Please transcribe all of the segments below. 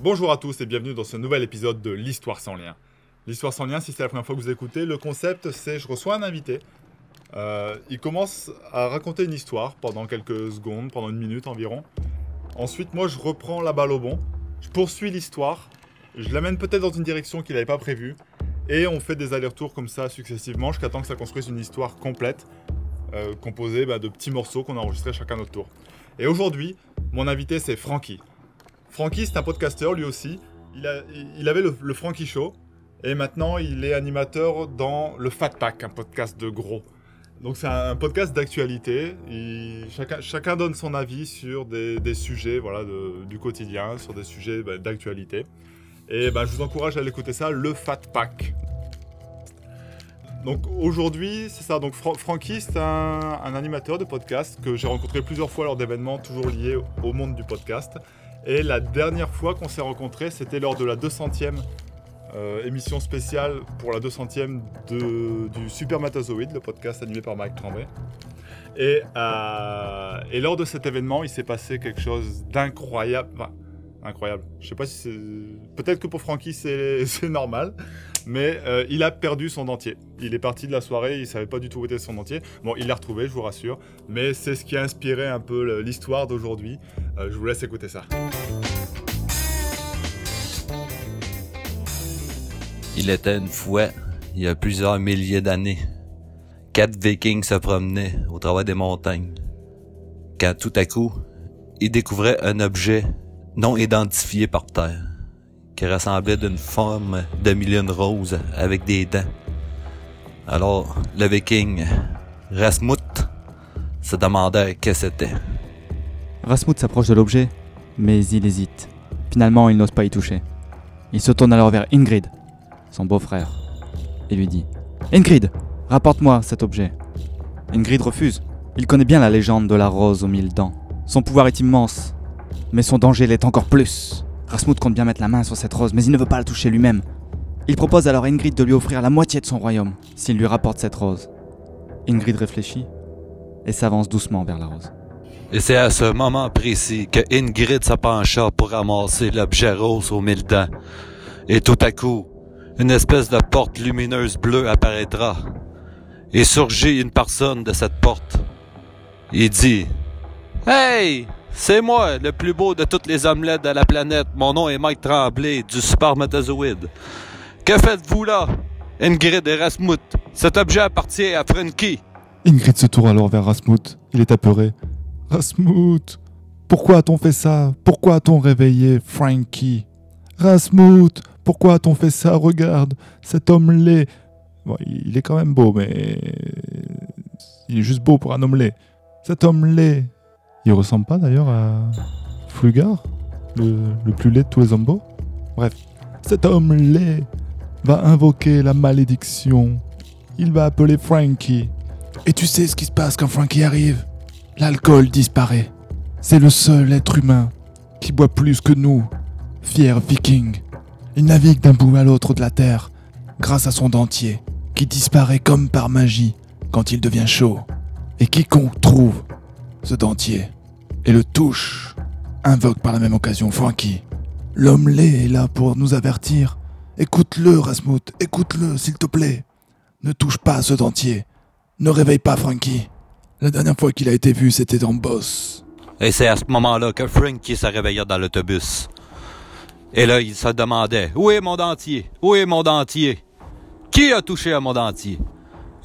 Bonjour à tous et bienvenue dans ce nouvel épisode de l'Histoire sans lien. L'Histoire sans lien, si c'est la première fois que vous écoutez, le concept c'est je reçois un invité, euh, il commence à raconter une histoire pendant quelques secondes, pendant une minute environ. Ensuite, moi je reprends la balle au bon, je poursuis l'histoire, je l'amène peut-être dans une direction qu'il n'avait pas prévue, et on fait des allers-retours comme ça successivement jusqu'à temps que ça construise une histoire complète, euh, composée bah, de petits morceaux qu'on a enregistrés chacun notre tour. Et aujourd'hui, mon invité c'est Frankie. Frankie, c'est un podcasteur lui aussi. Il, avait le, le Show. Et maintenant, il est animateur dans le Fat Pack, un podcast de gros. Donc, c'est un, podcast d'actualité. Chacun, chacun donne son avis sur des, sujets voilà, du quotidien, sur des sujets bah, d'actualité. Et bah, je vous encourage à l'écouter ça, le Fat Pack. Donc aujourd'hui, c'est ça. Donc Fra- Frankie, c'est un, animateur de podcast que j'ai rencontré plusieurs fois lors d'événements toujours liés au monde du podcast. Et la dernière fois qu'on s'est rencontrés, c'était lors de la 200e euh, émission spéciale pour la 200e de, du Supermatozoïde, le podcast animé par Mike Tremblay. Et, euh, et lors de cet événement, il s'est passé quelque chose d'incroyable. Incroyable. Je sais pas si c'est. Peut-être que pour Frankie, c'est normal. Mais euh, il a perdu son dentier. Il est parti de la soirée, il savait pas du tout où était son dentier. Bon, il l'a retrouvé, je vous rassure. Mais c'est ce qui a inspiré un peu l'histoire d'aujourd'hui. Euh, je vous laisse écouter ça. Il était une fois, il y a plusieurs milliers d'années, quatre vikings se promenaient au travers des montagnes. Quand tout à coup, ils découvraient un objet non identifié par terre, qui ressemblait d'une forme de million rose avec des dents. Alors, le viking Rasmut se demandait qu'est-ce que c'était. Rasmut s'approche de l'objet, mais il hésite. Finalement, il n'ose pas y toucher. Il se tourne alors vers Ingrid, son beau-frère, et lui dit Ingrid, rapporte-moi cet objet. Ingrid refuse. Il connaît bien la légende de la rose aux mille dents. Son pouvoir est immense, mais son danger l'est encore plus. Rasmut compte bien mettre la main sur cette rose, mais il ne veut pas la toucher lui-même. Il propose alors à Ingrid de lui offrir la moitié de son royaume s'il lui rapporte cette rose. Ingrid réfléchit et s'avance doucement vers la rose. Et c'est à ce moment précis que Ingrid se pencha pour ramasser l'objet rose aux mille dents. Et tout à coup, une espèce de porte lumineuse bleue apparaîtra. Et surgit une personne de cette porte. Il dit Hey! C'est moi, le plus beau de toutes les omelettes de la planète. Mon nom est Mike Tremblay, du Supermatozoïde. Que faites-vous là? Ingrid et Rasmut, cet objet appartient à Frankie. Ingrid se tourne alors vers Rasmut. Il est apeuré. Rasmut, pourquoi a-t-on fait ça? Pourquoi a-t-on réveillé Frankie? Rasmut, pourquoi a-t-on fait ça? Regarde, cet homme laid. Bon, il est quand même beau, mais. Il est juste beau pour un homme. Cet homme laid. Il ressemble pas d'ailleurs à. Flugar le, plus laid de tous les beaux Bref. Cet homme laid va invoquer la malédiction. Il va appeler Frankie. Et tu sais ce qui se passe quand Frankie arrive? L'alcool disparaît. C'est le seul être humain qui boit plus que nous, fier viking. Il navigue d'un bout à l'autre de la terre grâce à son dentier, qui disparaît comme par magie quand il devient chaud. Et quiconque trouve ce dentier et le touche invoque par la même occasion Frankie. L'homme laid est là pour nous avertir. Écoute-le, Rasmut, écoute-le, s'il te plaît. Ne touche pas à ce dentier. Ne réveille pas Frankie. La dernière fois qu'il a été vu, c'était dans Boss. Et c'est à ce moment-là que Frankie se réveilla dans l'autobus. Et là, il se demandait, où est mon dentier? Où est mon dentier? Qui a touché à mon dentier?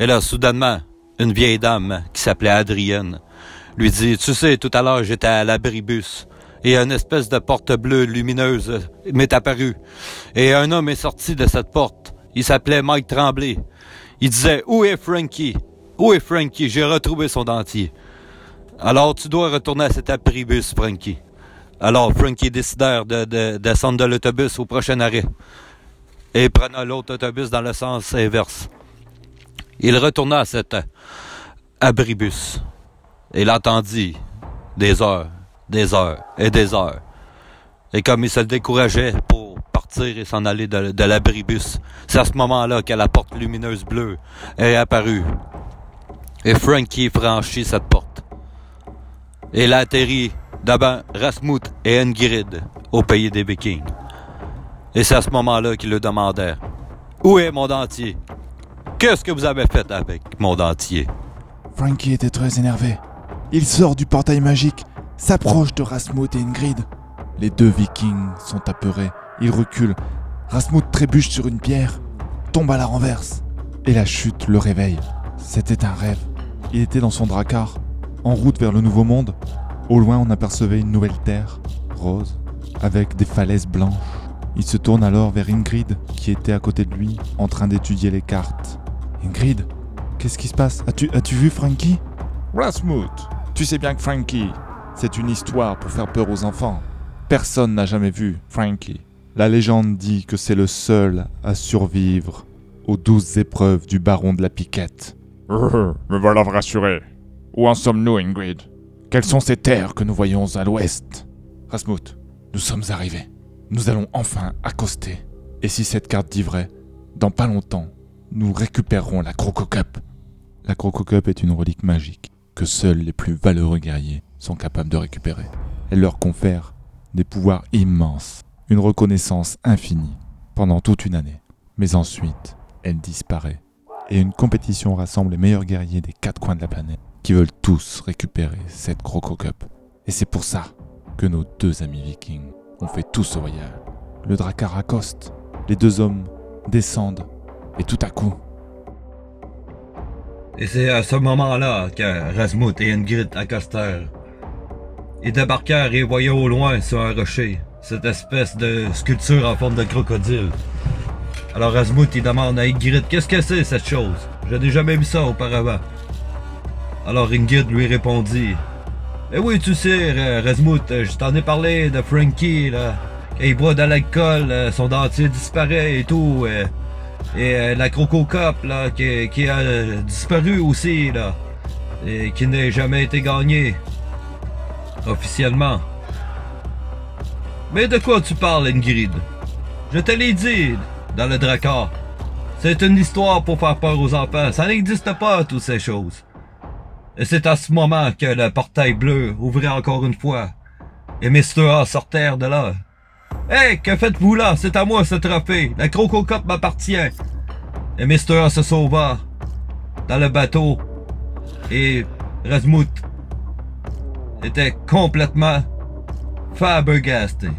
Et là, soudainement, une vieille dame qui s'appelait Adrienne lui dit, tu sais, tout à l'heure, j'étais à l'abribus. Et une espèce de porte bleue lumineuse m'est apparue. Et un homme est sorti de cette porte. Il s'appelait Mike Tremblay. Il disait, où est Frankie? Où est Frankie? J'ai retrouvé son dentier. Alors, tu dois retourner à cet abribus, Frankie. Alors, Frankie décidèrent de, de, descendre de l'autobus au prochain arrêt. Et prenant l'autre autobus dans le sens inverse. Il retourna à cet abribus. Il entendit des heures, des heures et des heures. Et comme il se décourageait pour partir et s'en aller de, l'abribus, c'est à ce moment-là que la porte lumineuse bleue est apparue. Et Frankie franchit cette porte. Et il a atterri devant Rasmut et Ingrid au pays des Vikings. Et c'est à ce moment-là qu'il le demandait. Où est mon dentier? Qu'est-ce que vous avez fait avec mon dentier? Frankie était très énervé. Il sort du portail magique, s'approche de Rasmuth et Ingrid. Les deux vikings sont apeurés. Ils reculent. Rasmuth trébuche sur une pierre, tombe à la renverse. Et la chute le réveille. C'était un rêve. Il était dans son dracar, en route vers le nouveau monde. Au loin, on apercevait une nouvelle terre, rose, avec des falaises blanches. Il se tourne alors vers Ingrid, qui était à côté de lui, en train d'étudier les cartes. Ingrid, qu'est-ce qui se passe? As-tu vu Frankie? Rasmuth, tu sais bien que Frankie, c'est une histoire pour faire peur aux enfants. Personne n'a jamais vu Frankie. La légende dit que c'est le seul à survivre aux douze épreuves du baron de la piquette. me voilà rassuré. Où en sommes-nous, Ingrid? Quelles sont ces terres que nous voyons à l'ouest? Rasmuth, nous sommes arrivés. Nous allons enfin accoster. Et si cette carte dit vrai, dans pas longtemps, nous récupérerons la Croco Cup. La Croco Cup est une relique magique que seuls les plus valeureux guerriers sont capables de récupérer. Elle leur confère des pouvoirs immenses, une reconnaissance infinie pendant toute une année. Mais ensuite, elle disparaît. Et une compétition rassemble les meilleurs guerriers des quatre coins de la planète qui veulent tous récupérer cette Croco Cup. Et c'est pour ça que nos deux amis vikings ont fait tout ce voyage. Le Drakkar accoste, les deux hommes descendent, et tout à coup, Et c'est à ce moment-là que Rasmuth et Ingrid accostèrent. Ils débarquèrent et voyaient au loin sur un rocher cette espèce de sculpture en forme de crocodile. Alors Rasmuth il demande à Ingrid qu'est-ce que c'est cette chose? Je n'ai jamais vu ça auparavant. Alors Ingrid lui répondit Eh oui, tu sais, euh, Rasmuth, euh, je t'en ai parlé de Frankie, là. Quand il boit de l'alcool, euh, son dentier disparaît et tout. Et euh, la Croco Cup, là, qui, a euh, disparu aussi, là. Et qui n'a jamais été gagnée. Officiellement. Mais de quoi tu parles, Ingrid? Je te l'ai dit, dans le Drakkar. C'est une histoire pour faire peur aux enfants. Ça n'existe pas, toutes ces choses. Et c'est à ce moment que le portail bleu ouvrait encore une fois. Et Mr. A de là. Hey, que faites-vous là? C'est à moi ce trophée. La Croco Cup m'appartient. Et. A se sauva dans le bateau. Et Rasmuth était complètement fabergasté.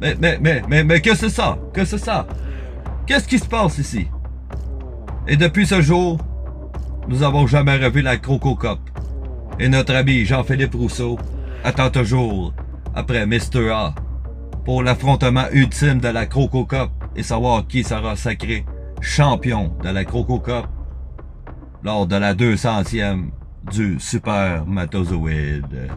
Mais, mais, mais, mais, mais que c'est ça? Que c'est ça? Qu'est-ce qui se passe ici? Et depuis ce jour, nous avons jamais revu la Croco Cup. Et notre ami Jean-Philippe Rousseau attend toujours après Mr. A pour l'affrontement ultime de la Croco Cup et savoir qui sera sacré champion de la Croco Cup lors de la 200e du Super Matozoïde.